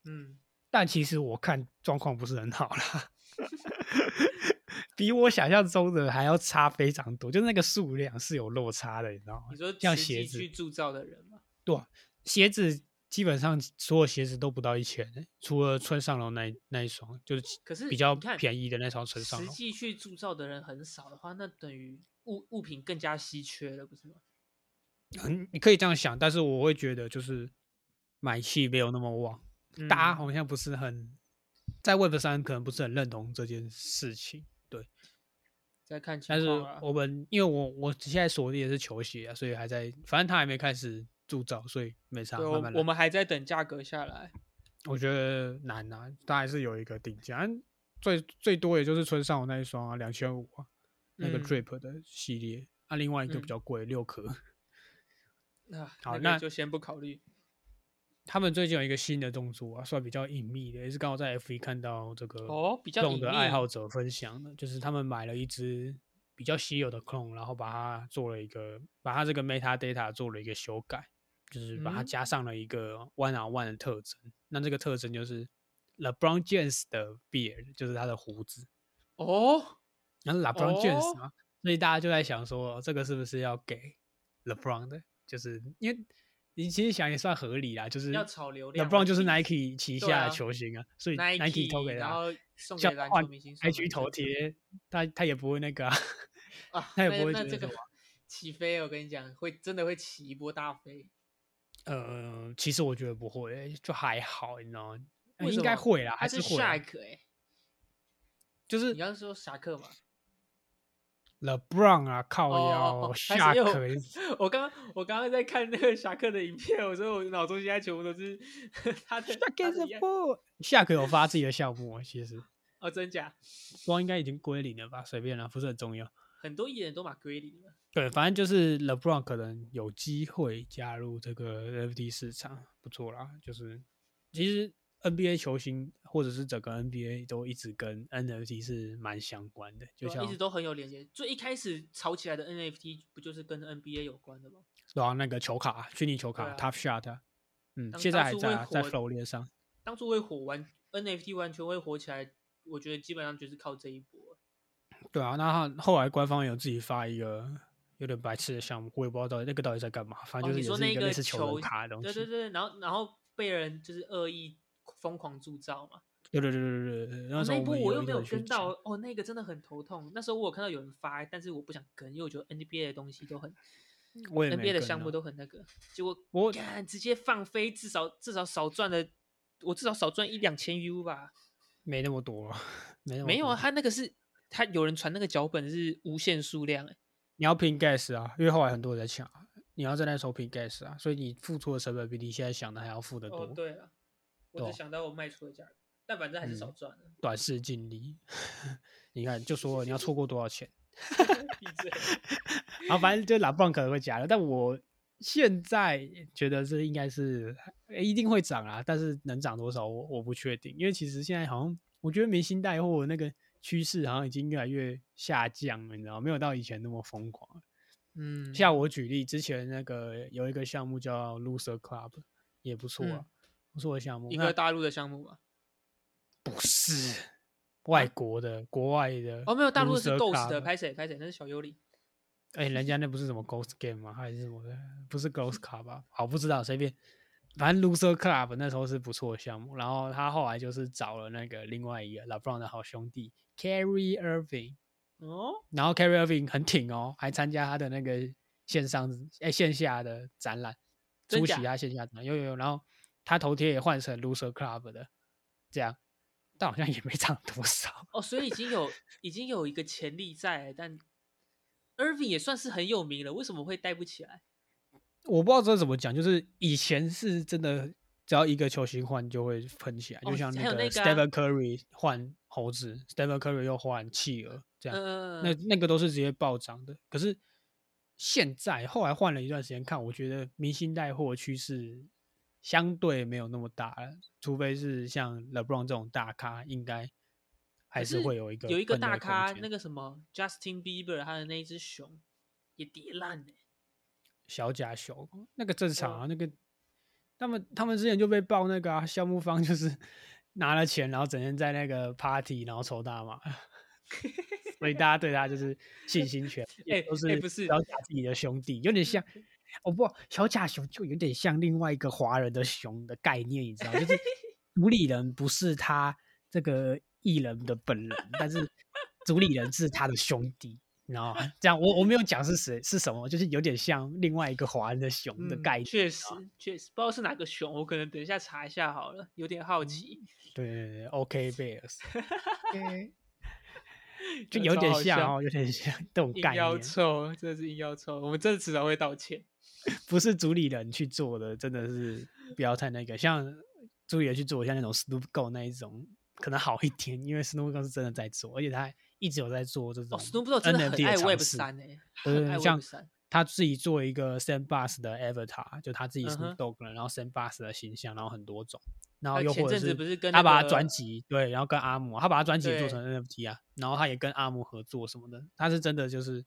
嗯，但其实我看状况不是很好啦，比我想象中的还要差非常多，就是那个数量是有落差的，你知道吗你？说像鞋子去铸造的人吗？对啊、鞋子基本上所有鞋子都不到一千欸，除了村上隆那那一双，就是可是比较便宜的那双村上实。际去铸造的人很少的话，那等于物物品更加稀缺了，不是吗？嗯，你可以这样想，但是我会觉得就是买气没有那么旺，大家嗯好像不是很在 Web 三可能不是很认同这件事情。对，再看情但是。我们因为我我现在锁定也是球鞋啊，所以还在，反正他还没开始铸造，所以没差，对，慢慢来。我我们还在等价格下来。我觉得难啊，他还是有一个定价，最最多也就是村上我那一双啊，两千五啊，那个嗯 Drip 的系列，啊，另外一个比嗯较贵，六颗。那，好那那个就先不考虑。他们最近有一个新的动作啊，算比较隐秘的，也是刚好在 F 1看到这个哦比较的爱好者分享的，就是他们买了一只比较稀有的 clone，然后把它做了一个，把它这个 metadata 做了一个修改，就是把它嗯加上了一个 one on one 的特征。那这个特征就是 LeBron James 的 beard，就是他的胡子。哦，然后 LeBron James 哦嘛，所以大家就在想说，这个是不是要给 LeBron 的？就是因为你其实想也算合理啦，就是要炒流量 LeBron 就是 Nike 旗下的球星啊，所以 Nike 投给然他，后送给篮球明星 IG 头贴，他他也不会那个啊，啊，他也不会觉得什么起飞，我跟你讲，会真的会起一波大飞。呃，其实我觉得不会，就还好，你知道吗？呃应该会啦，还是会哎、就是你刚刚说侠客嘛？LeBron 啊，靠哦腰哦，下课我我刚刚我刚刚在看那个侠客的影片，我说我脑中现在全部都是他的下他课是的样不？下课有发自己的项目，其实 哦，真假？光应该已经归零了吧？随便啦，不是很重要。很多艺人都把归零了。对，反正就是 LeBron 可能有机会加入这个 NFT 市场，不错啦。就是其实 NBA 球星或者是整个 NBA 都一直跟 NFT 是蛮相关的，就像啊一直都很有连接。最一开始炒起来的 NFT 不就是跟 NBA 有关的吗？对啊，那个球卡，虚拟球卡、Top Shot，啊嗯，现在还在啊，在火 Flow 链上。当初会火完 NFT 完全会火起来，我觉得基本上就是靠这一波。对啊，那他后来官方有自己发一个有点白痴的项目，我也不知道到底那个到底在干嘛，反哦，正就是也是一你说那类似球卡的东西。对对对，然后然后被人就是恶意疯狂铸造嘛。对对对对对对，那一波我又没有跟到，哦，那个真的很头痛。那时候我有看到有人发，但是我不想跟，因为我觉得 NBA 的东西都很我也，NBA 的项目都很那个，结果我干直接放飞，至少至少少赚了，我至少少赚一两千 U 吧。没那么多，没没有啊，他那个是他有人传那个脚本是无限数量、欸，你要拼 gas 啊，因为后来很多人在抢啊，你要在那时候拼 gas 啊，所以你付出的成本比你现在想的还要付得多。哦，对了，我只想到我卖出的价格，但反正还是少嗯赚了。短视近利，你看就说你要错过多少钱，闭嘴。然后反正就拉布朗可能会加了，但我现在觉得这应该是诶一定会涨啊，但是能涨多少我我不确定，因为其实现在好像我觉得明星带货那个趋势好像已经越来越下降了，你知道吗没有到以前那么疯狂了。嗯，像我举例，之前那个有一个项目叫 Loser Club，也不错啊嗯，不错的项目。那一个大陆的项目吧。不是外国的，国外的。哦，没有，大陆是 Ghost 的拍谁拍谁，那是小幽灵。哎、人家那不是什么 Ghost Game 吗？还是什么的？不是 Ghost Club 吧？好，不知道，随便。反正 Loser Club 那时候是不错的项目，然后他后来就是找了那个另外一个 LeBron 的好兄弟 Carry Irving，哦，然后 Carry Irving 很挺哦，还参加他的那个线上哎、线下的展览，出席他线下展览，有有有，然后他头贴也换成 Loser Club 的，这样，但好像也没涨多少。哦，所以已经有已经有一个潜力在，但 Irving 也算是很有名了，为什么会带不起来？我不知道这怎么讲，就是以前是真的，只要一个球星换就会喷起来，哦就像那个啊 Stephen Curry 换猴子，Stephen Curry 又换企鹅，这样，嗯、那那个都是直接暴涨的。可是现在后来换了一段时间看，我觉得明星带货趋势相对没有那么大了，除非是像 LeBron 这种大咖，应该还是会有一个有一个大咖，那个什么 Justin Bieber 他的那一只熊也跌烂了。小甲熊那个正常哦啊，那个他们他们之前就被爆那个啊，项目方就是 拿了钱，然后整天在那个 party，然后抽大麻，所以大家对他就是信心全 哎不是小甲自己的兄弟，有点像。我不小甲熊就有点像另外一个华人的熊的概念，你知道，就是 主理人不是他这个艺人的本人，但是主理人是他的兄弟，你知道吗？这样我我没有讲是谁是什么，就是有点像另外一个华人的熊的嗯概念。确实确实不知道是哪个熊，我可能等一下查一下好了，有点好奇。对对对，OK Bears，就呃有点像哦，有点像 这种概硬要真的是硬要凑，我们真的迟早会道歉。不是主理人去做的，真的是不要太那个。像主理人去做，像那种 Snoop Go 那一种，可能好一点，因为 Snoop Go 是真的在做，而且他一直有在做这种哦，Snoop Dogg 真的很爱的 Web。三诶，对很爱像。他自己做一个 Sandbox 的 Avatar，就他自己 Snoop Dogg 了，然后 Sandbox 的形象，然后很多种，然后又或者是跟他把他专辑对，然后跟阿姆，他把他专辑做成 NFT 啊，然后他也跟阿姆合作什么的，他是真的就是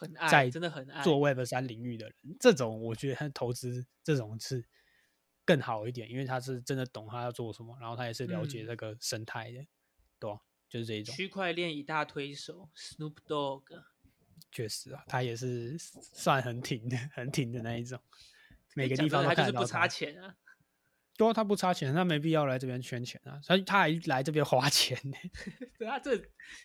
很爱在真的很爱做 Web 三领域的人，这种我觉得他投资这种是更好一点，因为他是真的懂他要做什么，然后他也是了解嗯这个生态的，对吧、就是这一种。区块链一大推手 Snoop Dogg。确实啊，他也是算很挺的，很挺的那一种，每个地方都他就是不差。钱啊，对啊，他不差钱，他没必要来这边圈钱啊，他他还来这边花钱呢。对他这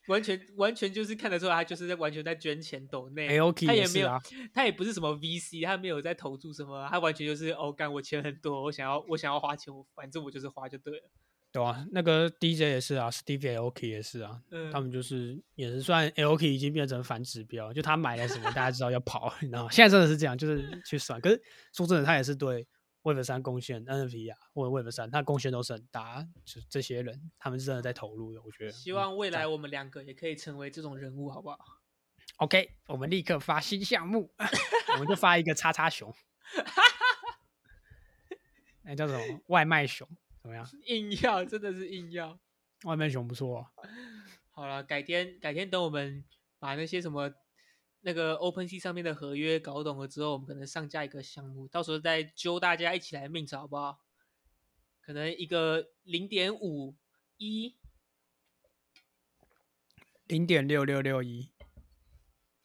完全完全就是看得出来，他就是在完全在捐钱抖内 AOK 他也没有，也是啊他也不是什么 VC，他没有在投注什么，他完全就是哦，干我钱很多，我想要我想要花钱，我反正我就是花就对了。对啊，那个 DJ 也是啊，Steve Aoki 也是啊，嗯，他们就是也是算 Aoki 已经变成反指标，就他买了什么，大家知道要跑，你知道吗？现在真的是这样，就是去算。可是说真的，他也是对 Web 三贡献 NFT 啊，或者 Web 三，他贡献都是很大。就这些人，他们是真的在投入的，我觉得。希望未来我们两个也可以成为这种人物，好不好？OK，我们立刻发新项目，我们就发一个叉叉熊，那叫什么外卖熊。怎么样？硬要，真的是硬要。外卖熊不错。好了，改天改天等我们把那些什么那个 Open Sea 上面的合约搞懂了之后，我们可能上架一个项目，到时候再揪大家一起来命，好不好？可能一个零点五一，零点六六六一。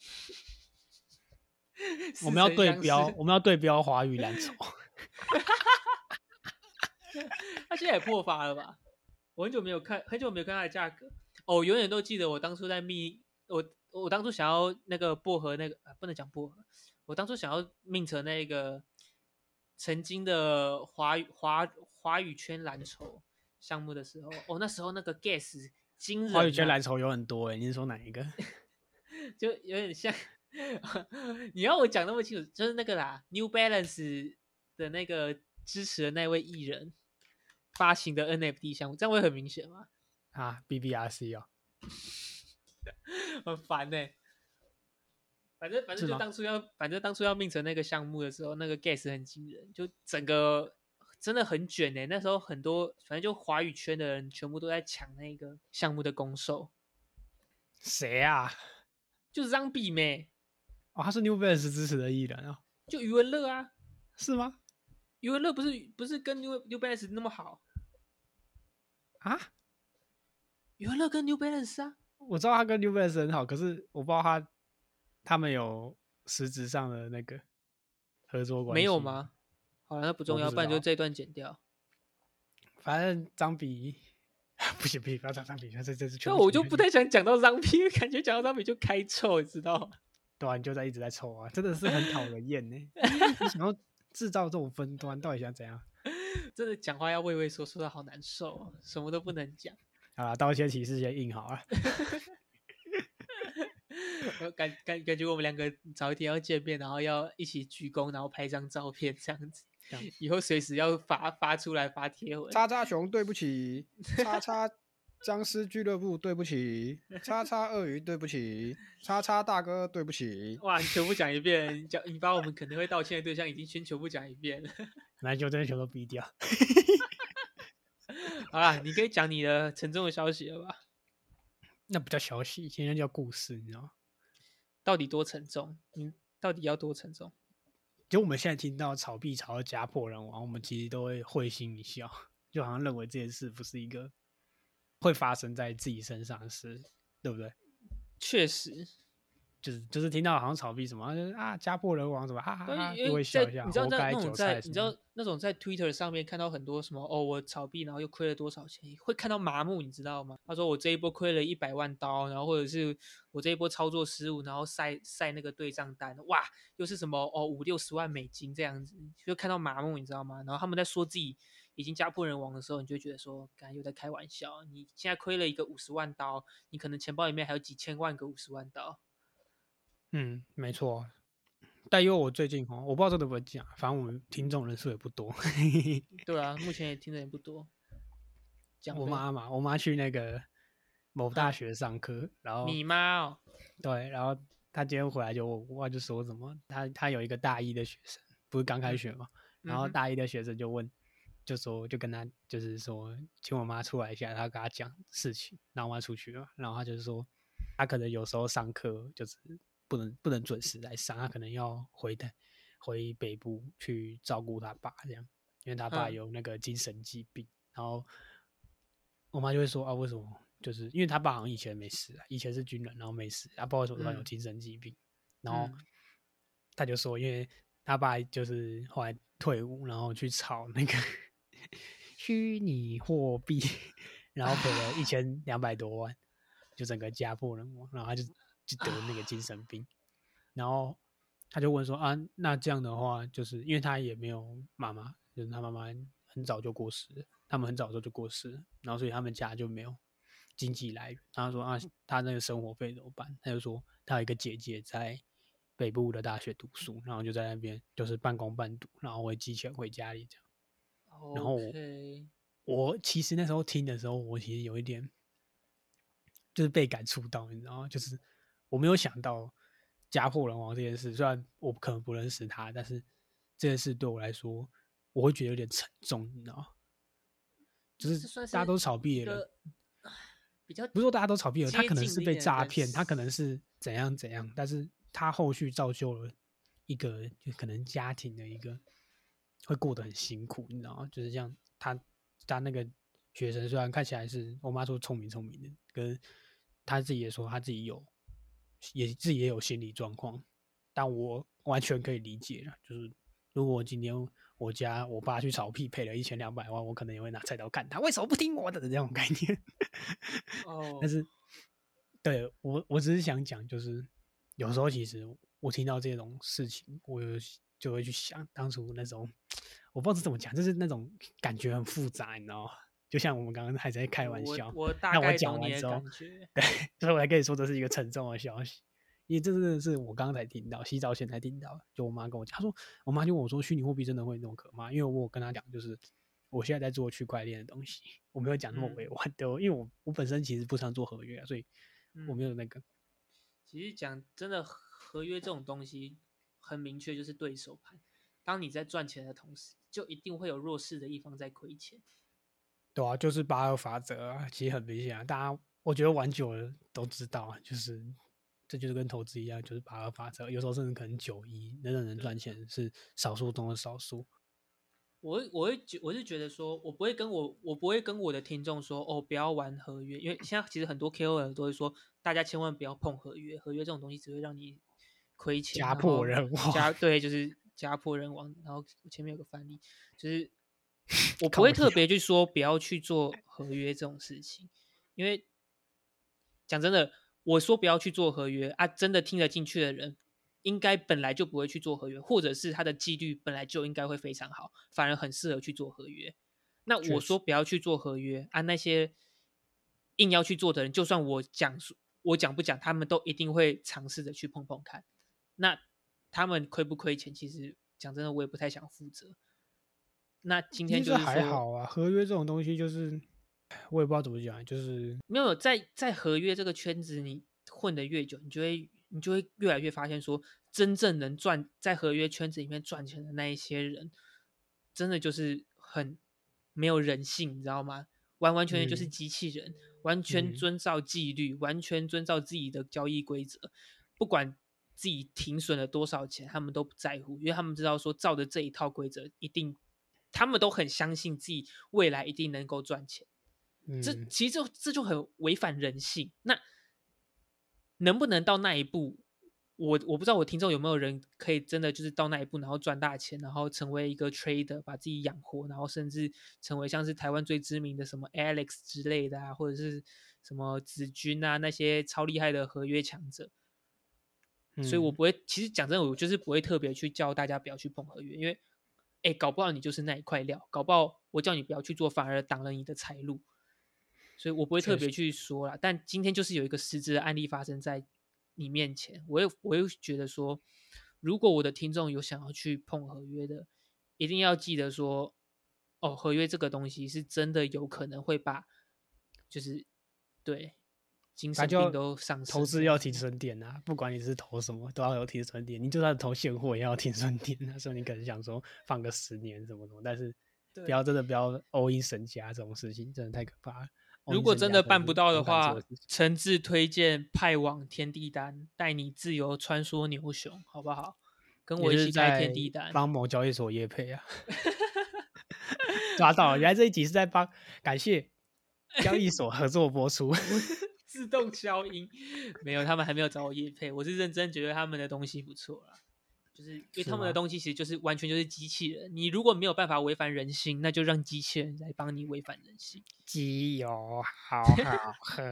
我们要对标，我们要对标华语蓝筹。他现在也破发了吧？我很久没有看，很久没有看他的价格。哦，我永远都记得我当初在密我，我当初想要那个薄荷那个啊，不能讲薄荷。我当初想要命成那个曾经的华语华华语圈蓝筹项目的时候，哦，那时候那个 gas 惊人。华语圈蓝筹有很多哎，你是说哪一个？就有点像，你要我讲那么清楚，就是那个啦，New Balance 的那个支持的那位艺人。发行的 NFT 项目，这样会很明显吗？啊，BBRC 哦，很烦呢。反正反正就当初要，反正当初要命成那个项目的时候，那个 gas 很惊人，就整个真的很卷呢。那时候很多，反正就华语圈的人全部都在抢那个项目的攻受。谁啊？就是张比妹。哦，他是 New Balance 支持的艺人啊。就余文乐啊？是吗？余文乐不是不是跟 New New Balance 那么好啊？余文乐跟 New Balance 啊？我知道他跟 New Balance 很好，可是我不知道他他们有实质上的那个合作关系没有吗？好了，那不重要，不然就这段剪掉。反正张比 不行不行，不要讲张比，这这是。那我就不太想讲到张比，感觉讲到张比就开臭，你知道吗？对啊，你就在一直在臭啊，真的是很讨人厌呢。你想要。制造这种分端到底想怎样？真的讲话要畏畏缩缩的好难受，什么都不能讲。好了，道歉启事先印好了。感感感觉我们两个早一天要见面，然后要一起鞠躬，然后拍张照片这样子。以后随时要发发出来发贴文。叉叉熊，对不起。叉叉。僵尸俱乐部，对不起，叉叉鳄鱼，对不起，叉叉大哥，对不起。哇，你全部讲一遍，讲你把我们可能会道歉的对象已经全全部讲一遍了。那就真的全都逼掉。好啦，你可以讲你的沉重的消息了吧？那不叫消息，现在叫故事，你知道吗？到底多沉重？你到底要多沉重？就我们现在听到炒币炒到家破人亡，我们其实都会会心一笑，就好像认为这件事不是一个。会发生在自己身上的事，对不对？确实，就是就是听到好像炒币什么，就是啊家破人亡什么，哈哈哈，因为笑一下。你知道那种在你知道那种在 Twitter 上面看到很多什么哦，我炒币然后又亏了多少钱，会看到麻木，你知道吗？他说我这一波亏了一百万刀，然后或者是我这一波操作失误，然后晒晒那个对账单，哇，又是什么哦五六十万美金这样子，就看到麻木，你知道吗？然后他们在说自己。已经家破人亡的时候，你就觉得说，刚才又在开玩笑。你现在亏了一个五十万刀，你可能钱包里面还有几千万个五十万刀。嗯，没错。但因为我最近哈，我不知道这怎么讲，反正我们听众人数也不多。对啊，目前也听的也不多。讲我妈嘛，我妈去那个某大学上课，然后你妈哦，对，然后她今天回来就我就说什么，她她有一个大一的学生，不是刚开学嘛，然后大一的学生就问。就说就跟他就是说，请我妈出来一下，他跟他讲事情，然后我妈出去了，然后他就是说，他可能有时候上课就是不能不能准时来上，他可能要回台回北部去照顾他爸这样，因为他爸有那个精神疾病，然后我妈就会说啊，为什么？就是因为他爸好像以前没事啊，以前是军人，然后没事啊，不知道为什么他有精神疾病，然后他就说，因为他爸就是后来退伍，然后去炒那个。虚拟货币，然后赔了一千两百多万，就整个家破人亡，然后他就就得那个精神病，然后他就问说啊，那这样的话，就是因为他也没有妈妈，就是他妈妈很早就过世了，他们很早的时候就过世了，然后所以他们家就没有经济来源。他说啊，他那个生活费怎么办？他就说他有一个姐姐在北部的大学读书，然后就在那边就是半工半读，然后会寄钱回家里这样。然后我其实那时候听的时候，我其实有一点就是被感触到，你知道吗？就是我没有想到家破人亡这件事，虽然我可能不认识他，但是这件事对我来说，我会觉得有点沉重，你知道吗？就是大家都是炒币的人，比较不是说大家都炒币了，他可能是被诈骗，他可能是怎样怎样，但是他后续造就了一个就可能家庭的一个会过得很辛苦，你知道吗？就是这样他他那个学生，虽然看起来是我妈说聪明聪明的，跟他自己也说他自己有也自己也有心理状况，但我完全可以理解了，就是如果今天我家我爸去炒屁赔了一千两百万，我可能也会拿菜刀干他，为什么不听我的这种概念。哦但是对我我只是想讲，就是有时候其实我听到这种事情，我有就会去想当初那种 我不知道是怎么讲，就是那种感觉很复杂，你知道吗？就像我们刚刚还在开玩笑，我大那我讲完之后。对，所以我才跟你说这是一个沉重的消息，因为这真的是我刚刚才听到，洗澡前才听到，就我妈跟我讲，她说我妈就问我说，虚拟货币真的会那么可怕？因为我跟她讲，就是我现在在做区块链的东西，我没有讲那么嗯委婉的，因为我我本身其实不常做合约啊，所以我没嗯有那个。其实讲真的，合约这种东西很明确，就是对手盘。当你在赚钱的同时，就一定会有弱势的一方在亏钱。对啊，就是八二法则啊，其实很明显啊，大家我觉得玩久了都知道啊，就是这就是跟投资一样，就是八二法则，有时候甚至可能九一，真的能赚钱是少数中的少数。我会我会觉我是觉得说，我不会跟我我不会跟我的听众说哦，不要玩合约，因为现在其实很多 KOL 都会说，大家千万不要碰合约，合约这种东西只会让你亏钱，家破人亡家对，就是家破人亡。然后前面有个范例，就是 我不会特别去说不要去做合约这种事情，因为讲真的，我说不要去做合约啊，真的听得进去的人，应该本来就不会去做合约，或者是他的纪律本来就应该会非常好，反而很适合去做合约。那我说不要去做合约啊，那些硬要去做的人，就算我讲述我讲不讲，他们都一定会尝试着去碰碰看。那他们亏不亏钱，其实讲真的，我也不太想负责。那今天就是还好啊，合约这种东西就是我也不知道怎么讲，就是没有在在合约这个圈子，你混的越久，你就会你就会越来越发现说，真正能赚在合约圈子里面赚钱的那一些人，真的就是很没有人性，你知道吗？完完全全就是嗯机器人，完全嗯遵照纪律，完全遵照自己的交易规则，不管自己停损了多少钱，他们都不在乎，因为他们知道说照着这一套规则，一定他们都很相信自己未来一定能够赚钱。这嗯，其实这这就很违反人性。那能不能到那一步？我我不知道我听众有没有人可以真的就是到那一步，然后赚大钱，然后成为一个 trader，把自己养活，然后甚至成为像是台湾最知名的什么 Alex 之类的啊，或者是什么子君啊那些超厉害的合约强者。所以我嗯不会，其实讲真的，我就是不会特别去叫大家不要去碰合约，因为，哎，搞不好你就是那一块料，搞不好我叫你不要去做，反而挡了你的财路，所以我不会特别去说啦。但今天就是有一个实质的案例发生在你面前，我又我又觉得说，如果我的听众有想要去碰合约的，一定要记得说，哦，合约这个东西是真的有可能会把，就是对精神病都上投资要停损点啊，不管你是投什么，都要有停损点。你就算投现货，也要有停损点。那时候你可能想说放个十年什么什么，但是不要真的不要 all in 神家这种事情，真的太可怕了。如果真的办不到的话，诚挚推荐派往天地丹，带你自由穿梭牛熊，好不好？跟我一起开在天地丹。帮某交易所业配啊。抓到了，原来这一集是在帮感谢交易所合作播出。自动消音，没有，他们还没有找我叶配，我是认真觉得他们的东西不错啦，就是因为他们的吗东西其实就是完全就是机器人，你如果没有办法违反人性，那就让机器人来帮你违反人性。机油好 好喝，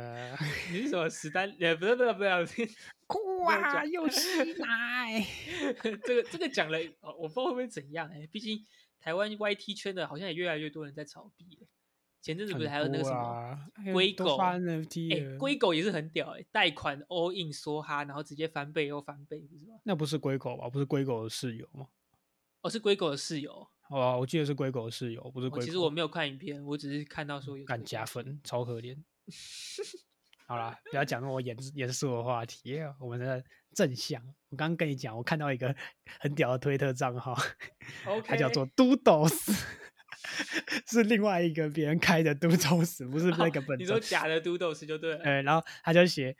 你是什么史丹？呃，不是不是不是，酷 没有讲啊，又吸奶。这个这个讲了，哦我不知道会不会怎样哎、毕竟台湾 YT 圈的好像也越来越多人在炒币了。前阵子不是还有那个什么龟狗哎，了龟狗也是很屌哎、贷款 all in 梭哈，然后直接翻倍又翻倍，不是吗？那不是龟狗吧？不是龟狗的室友吗？哦，是龟狗的室友。哦，我记得是龟狗的室友，不是哦龟狗。其实我没有看影片，我只是看到说有这干个东西。加分，超可怜。好啦，不要讲那么严严肃的话题，我们的正向。我刚刚跟你讲，我看到一个很屌的推特账号，它叫做 Doodles，是另外一个别人开的 Doodles，不是那个哦本尊。你说假的 Doodles 就对了。呃，然后他就写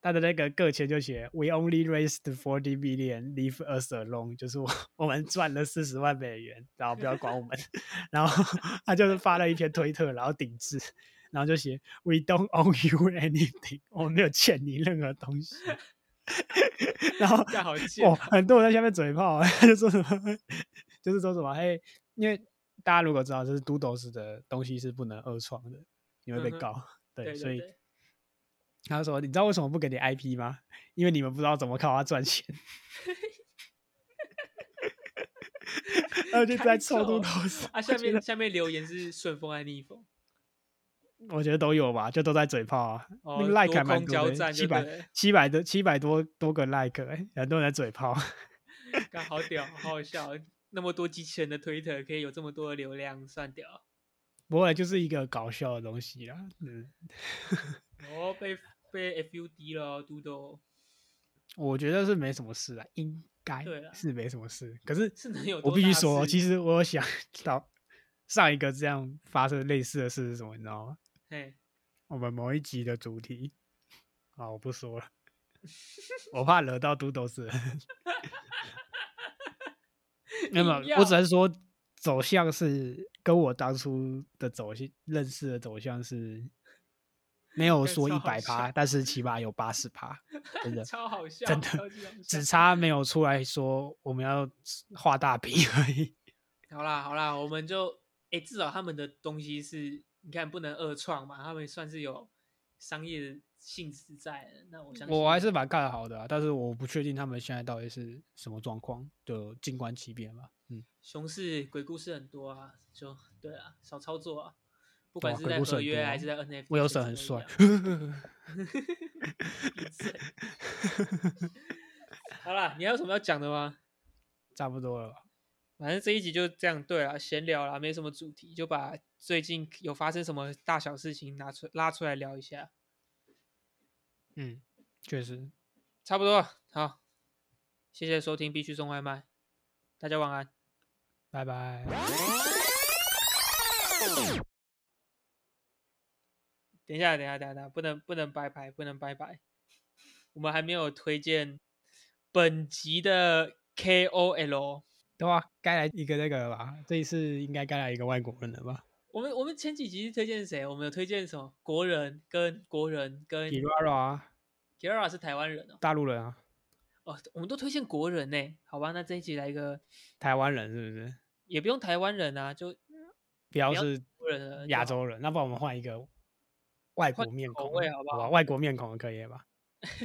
他的那个个签就写 We only raised forty million, leave us alone，就是我我们赚了四十万美元，然后不要管我们。然后他就是发了一篇推特，然后顶置，然后就写 We don't owe you anything，我们没有欠你任何东西。然后干好贱哦，哦很多人在下面嘴炮，他就说什么，就是说什么，嘿，因为大家如果知道，就是 Doodles 的东西是不能二创的，你会被告。对，对所以他就说：“你知道为什么不给你 IP 吗？因为你们不知道怎么靠它赚钱。”然后就 在开臭臭嘟头死啊，下面下面留言是顺风还是逆风？我觉得都有吧，就都在嘴炮啊。哦那个 like 多还蛮多的，七百七百多七百多多个 like，、欸、很多人在嘴炮。干好屌，好好笑。那么多机器人的推特可以有这么多的流量，算掉。不过就是一个搞笑的东西啦。嗯，哦，被被 FUD 了，Doodle 我觉得是没什么事啊，应该是没什么事。可是是能有我必须说，其实我有想到上一个这样发生类似的事是什么，你知道吗？嘿，我们某一集的主题，啊，我不说了，我怕惹到嘟斗斯。没有，我只要能说走向是跟我当初的走向认识的走向是 没有干说一百趴，但是起码有八十趴，真的 超好笑，真的只差没有出来说我们要画大饼而已。好啦好啦，我们就哎、至少他们的东西是，你看不能二创嘛，他们算是有商业的性质在的。那我相信我还是蛮看好的、啊，但是我不确定他们现在到底是什么状况，就静观其变吧。嗯。熊市鬼故事很多啊，就对啊，少操作啊，不管是在合约还啊是在 NFT，威尔随森很帅好啦，你还有什么要讲的吗？差不多了吧。反正这一集就这样，对啊，闲聊啦，没什么主题，就把最近有发生什么大小事情拿出拉出来聊一下，嗯，确实，差不多了。好，谢谢收听，必须送外卖，大家晚安。拜拜。等一下，等一下，等一下，等，不能不能拜拜，不能拜拜，我们还没有推荐本集的 KOL。对啊，该来一个那个了吧？这一次应该该来一个外国人了吧我们我们前几集是推荐谁？我们有推荐什么？国人跟国人跟 g i r a r a 啊，Kira 是台湾人哦。大陆人啊，哦，我们都推荐国人呢。好吧，那这一集来一个，台湾人是不是？也不用台湾人啊，就不要是亚洲人，那不然我们换一个外国面孔好不吧好外国面孔可以吧？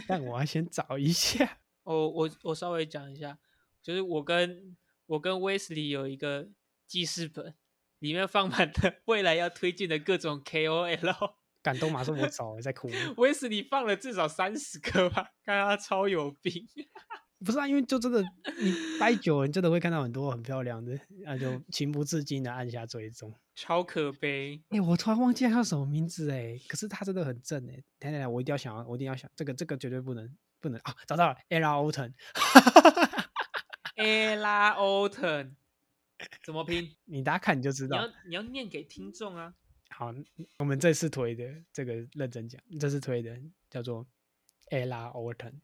但我要先找一下。哦，我我稍微讲一下，就是我跟我跟威斯利有一个记事本，里面放满了未来要推荐的各种 KOL。感动马上我找的，在哭。威斯你放了至少三十个吧，看他超有病。不是啊，因为就真的你待久了，你真的会看到很多很漂亮的，那就情不自禁的按下追踪。超可悲。哎、我突然忘记他叫什么名字哎，可是他真的很正哎。等等等，我一定要想要，我一定要想这个，这个绝对不能不能啊！找到了，Ella Alton，Ella Alton 怎么拼？你大家看你就知道你要。你要念给听众啊。好，我们这次推的这个认真讲，这次推的叫做 Ella Orton，、然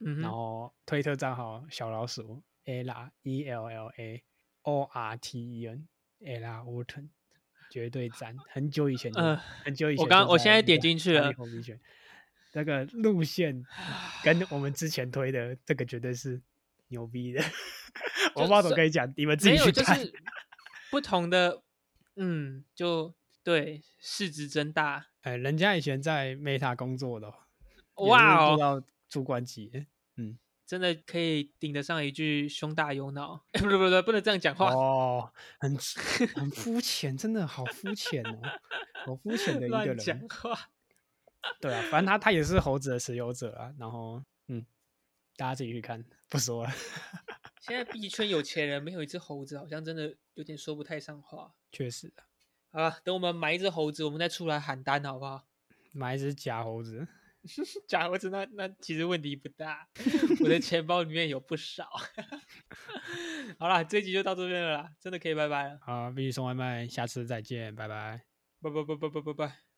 嗯哼，后推特账号小老鼠 Ella E L L A O R T E N Ella Orton，绝对赞！很久以前就，呃很久以前就在那个，我刚我现在点进去了那个路线 跟我们之前推的这个绝对是牛逼的，我不知道怎么跟你讲，你们自己去看。是不同的，嗯，就对，市值增大。哎，人家以前在 Meta 工作的哇哦，做到主管级，嗯，真的可以顶得上一句胸大有脑。不不不，不能这样讲话。哦，很很肤浅，真的好肤浅哦，好肤浅的一个人。讲话。对啊，反正他他也是猴子的持有者啊。然后，嗯，大家自己去看，不说了。现在币圈有钱人没有一只猴子，好像真的有点说不太上话。确实啊。好了，等我们买一只猴子，我们再出来喊单，好不好？买一只假猴子，假猴子那那其实问题不大，我的钱包里面有不少。好了，这集就到这边了啦，真的可以拜拜了。好，必须送外卖，下次再见，拜拜。拜拜拜拜拜拜拜。